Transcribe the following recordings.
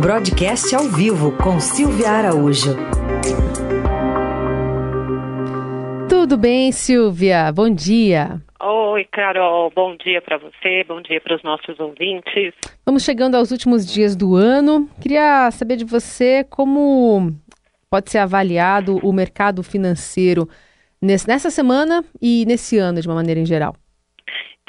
Broadcast ao vivo com Silvia Araújo. Tudo bem, Silvia? Bom dia. Oi, Carol. Bom dia para você, bom dia para os nossos ouvintes. Vamos chegando aos últimos dias do ano. Queria saber de você como pode ser avaliado o mercado financeiro nessa semana e nesse ano, de uma maneira em geral.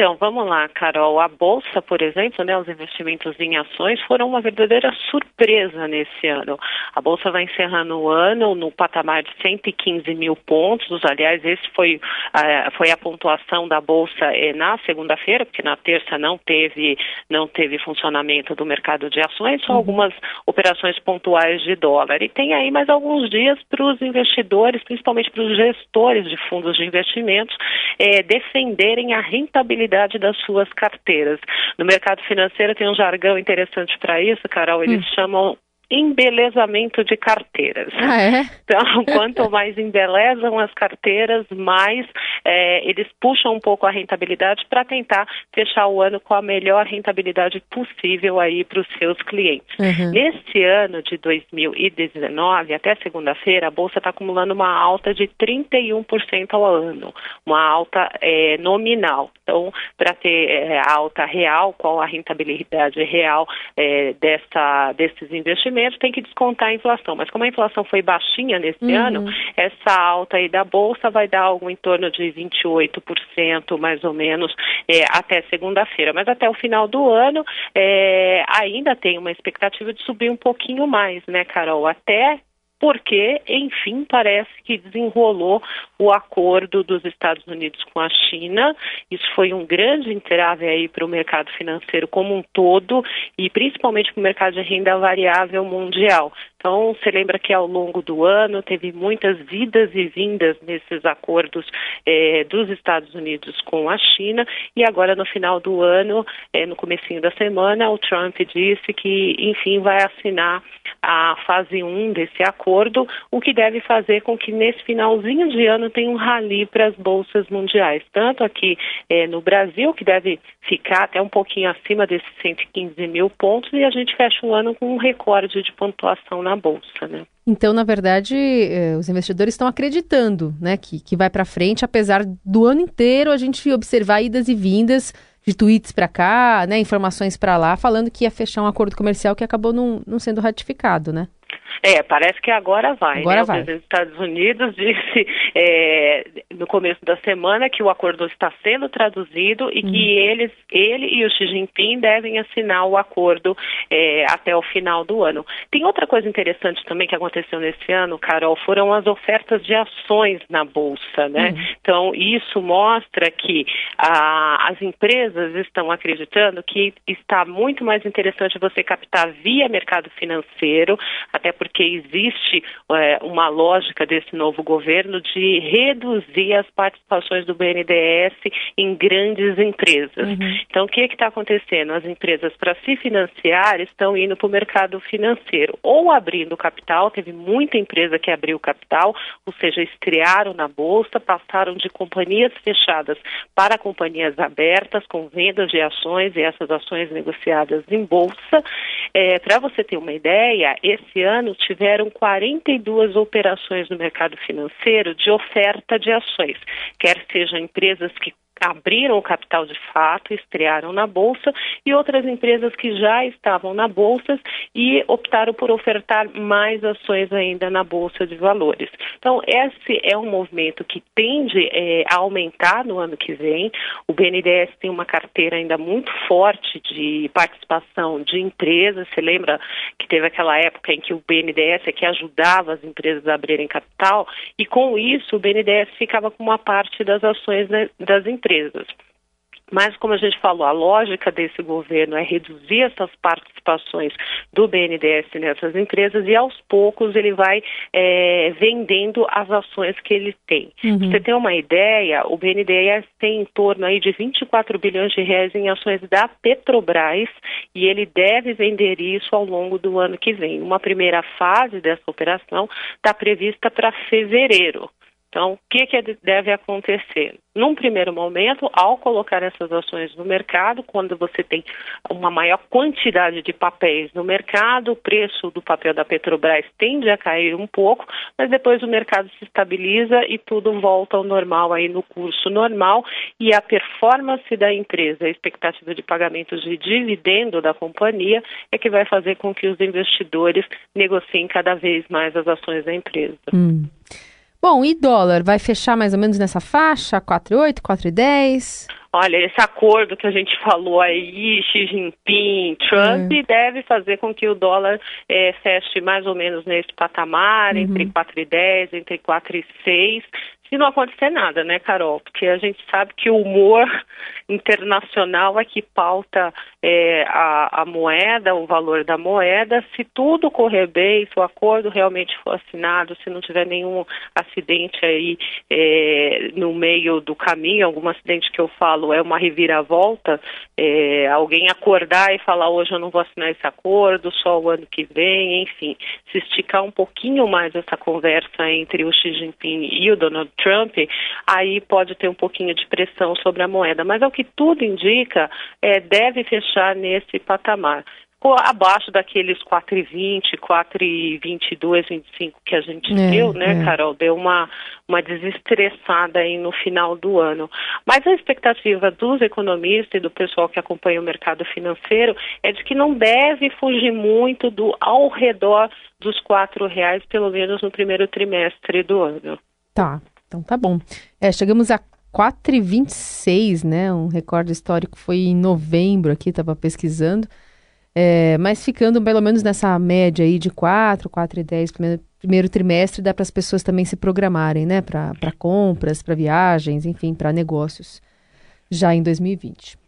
Então, vamos lá, Carol. A Bolsa, por exemplo, né, os investimentos em ações foram uma verdadeira surpresa nesse ano. A Bolsa vai encerrando o ano no patamar de 115 mil pontos. Aliás, esse foi, uh, foi a pontuação da Bolsa eh, na segunda-feira, porque na terça não teve, não teve funcionamento do mercado de ações, só uhum. algumas operações pontuais de dólar. E tem aí mais alguns dias para os investidores, principalmente para os gestores de fundos de investimentos, eh, defenderem a rentabilidade qualidade das suas carteiras. No mercado financeiro tem um jargão interessante para isso, Carol, eles hum. chamam embelezamento de carteiras. Ah, é? Então, quanto mais embelezam as carteiras, mais é, eles puxam um pouco a rentabilidade para tentar fechar o ano com a melhor rentabilidade possível aí para os seus clientes. Uhum. Nesse ano de 2019, até segunda-feira, a Bolsa está acumulando uma alta de 31% ao ano, uma alta é, nominal. Então, para ter é, alta real, qual a rentabilidade real é, dessa, desses investimentos, tem que descontar a inflação. Mas como a inflação foi baixinha nesse uhum. ano, essa alta aí da Bolsa vai dar algo em torno de 28%, mais ou menos, é, até segunda-feira. Mas até o final do ano, é, ainda tem uma expectativa de subir um pouquinho mais, né, Carol? Até porque, enfim, parece que desenrolou o acordo dos Estados Unidos com a China. Isso foi um grande entrave aí para o mercado financeiro como um todo e principalmente para o mercado de renda variável mundial. Então, você lembra que ao longo do ano teve muitas vidas e vindas nesses acordos eh, dos Estados Unidos com a China e agora no final do ano, eh, no comecinho da semana, o Trump disse que, enfim, vai assinar a fase 1 desse acordo, o que deve fazer com que nesse finalzinho de ano tenha um rally para as bolsas mundiais, tanto aqui eh, no Brasil, que deve ficar até um pouquinho acima desses 115 mil pontos, e a gente fecha o ano com um recorde de pontuação na bolsa, né? Então, na verdade, eh, os investidores estão acreditando, né, que, que vai para frente, apesar do ano inteiro a gente observar idas e vindas de tweets para cá, né, informações para lá, falando que ia fechar um acordo comercial que acabou não, não sendo ratificado, né? É, parece que agora vai. Agora né? vai. Os Estados Unidos disse é, no começo da semana que o acordo está sendo traduzido e uhum. que eles, ele e o Xi Jinping devem assinar o acordo é, até o final do ano. Tem outra coisa interessante também que aconteceu nesse ano, Carol, foram as ofertas de ações na bolsa, né? Uhum. Então isso mostra que ah, as empresas estão acreditando que está muito mais interessante você captar via mercado financeiro, até porque existe é, uma lógica desse novo governo de reduzir as participações do BNDES em grandes empresas. Uhum. Então, o que é está acontecendo? As empresas, para se financiar, estão indo para o mercado financeiro, ou abrindo capital, teve muita empresa que abriu capital, ou seja, estrearam na bolsa, passaram de companhias fechadas para companhias abertas, com vendas de ações e essas ações negociadas em bolsa. É, para você ter uma ideia, esse ano tiveram 42 operações no mercado financeiro de oferta de ações, quer sejam empresas que abriram o capital de fato, estrearam na bolsa e outras empresas que já estavam na bolsa e optaram por ofertar mais ações ainda na bolsa de valores. Então esse é um movimento que tende é, a aumentar no ano que vem. O BNDES tem uma carteira ainda muito forte de participação de empresas. Você lembra que teve aquela época em que o BNDES é que ajudava as empresas a abrirem capital e com isso o BNDES ficava com uma parte das ações das empresas empresas. Mas, como a gente falou, a lógica desse governo é reduzir essas participações do BNDES nessas empresas e, aos poucos, ele vai é, vendendo as ações que ele tem. Uhum. Você tem uma ideia, o BNDES tem em torno aí de 24 bilhões de reais em ações da Petrobras e ele deve vender isso ao longo do ano que vem. Uma primeira fase dessa operação está prevista para fevereiro. Então, o que, que deve acontecer? Num primeiro momento, ao colocar essas ações no mercado, quando você tem uma maior quantidade de papéis no mercado, o preço do papel da Petrobras tende a cair um pouco, mas depois o mercado se estabiliza e tudo volta ao normal aí no curso normal e a performance da empresa, a expectativa de pagamentos de dividendo da companhia é que vai fazer com que os investidores negociem cada vez mais as ações da empresa. Hum. Bom, e dólar? Vai fechar mais ou menos nessa faixa? 4,8, 4,10? Olha, esse acordo que a gente falou aí, Xi Jinping, Trump, é. deve fazer com que o dólar é, feche mais ou menos nesse patamar, uhum. entre 4,10, entre 4,6 se não acontecer nada, né, Carol? Porque a gente sabe que o humor internacional é que pauta é, a, a, moeda, o valor da moeda. Se tudo correr bem, se o acordo realmente for assinado, se não tiver nenhum acidente aí é, no meio do caminho, algum acidente que eu falo é uma reviravolta, é, alguém acordar e falar hoje eu não vou assinar esse acordo, só o ano que vem, enfim, se esticar um pouquinho mais essa conversa entre o Xi Jinping e o Donald Trump, aí pode ter um pouquinho de pressão sobre a moeda. Mas ao que tudo indica, é, deve fechar nesse patamar abaixo daqueles 4,20, 4,22, 25 que a gente é, viu, né, é. Carol? Deu uma, uma desestressada aí no final do ano. Mas a expectativa dos economistas e do pessoal que acompanha o mercado financeiro é de que não deve fugir muito do ao redor dos quatro reais, pelo menos no primeiro trimestre do ano. Tá. Então tá bom. É, chegamos a 4,26, né? Um recorde histórico foi em novembro aqui, estava pesquisando. É, mas ficando pelo menos nessa média aí de 4, 4,10 primeiro, primeiro trimestre, dá para as pessoas também se programarem, né? Para compras, para viagens, enfim, para negócios já em 2020.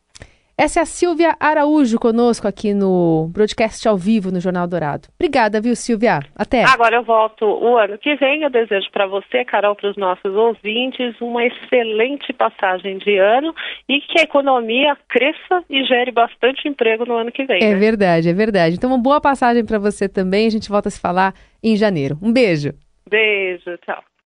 Essa é a Silvia Araújo conosco aqui no broadcast ao vivo no Jornal Dourado. Obrigada, viu, Silvia? Até. Agora eu volto o ano que vem. Eu desejo para você, Carol, para os nossos ouvintes, uma excelente passagem de ano e que a economia cresça e gere bastante emprego no ano que vem. É né? verdade, é verdade. Então, uma boa passagem para você também. A gente volta a se falar em janeiro. Um beijo. Beijo, tchau.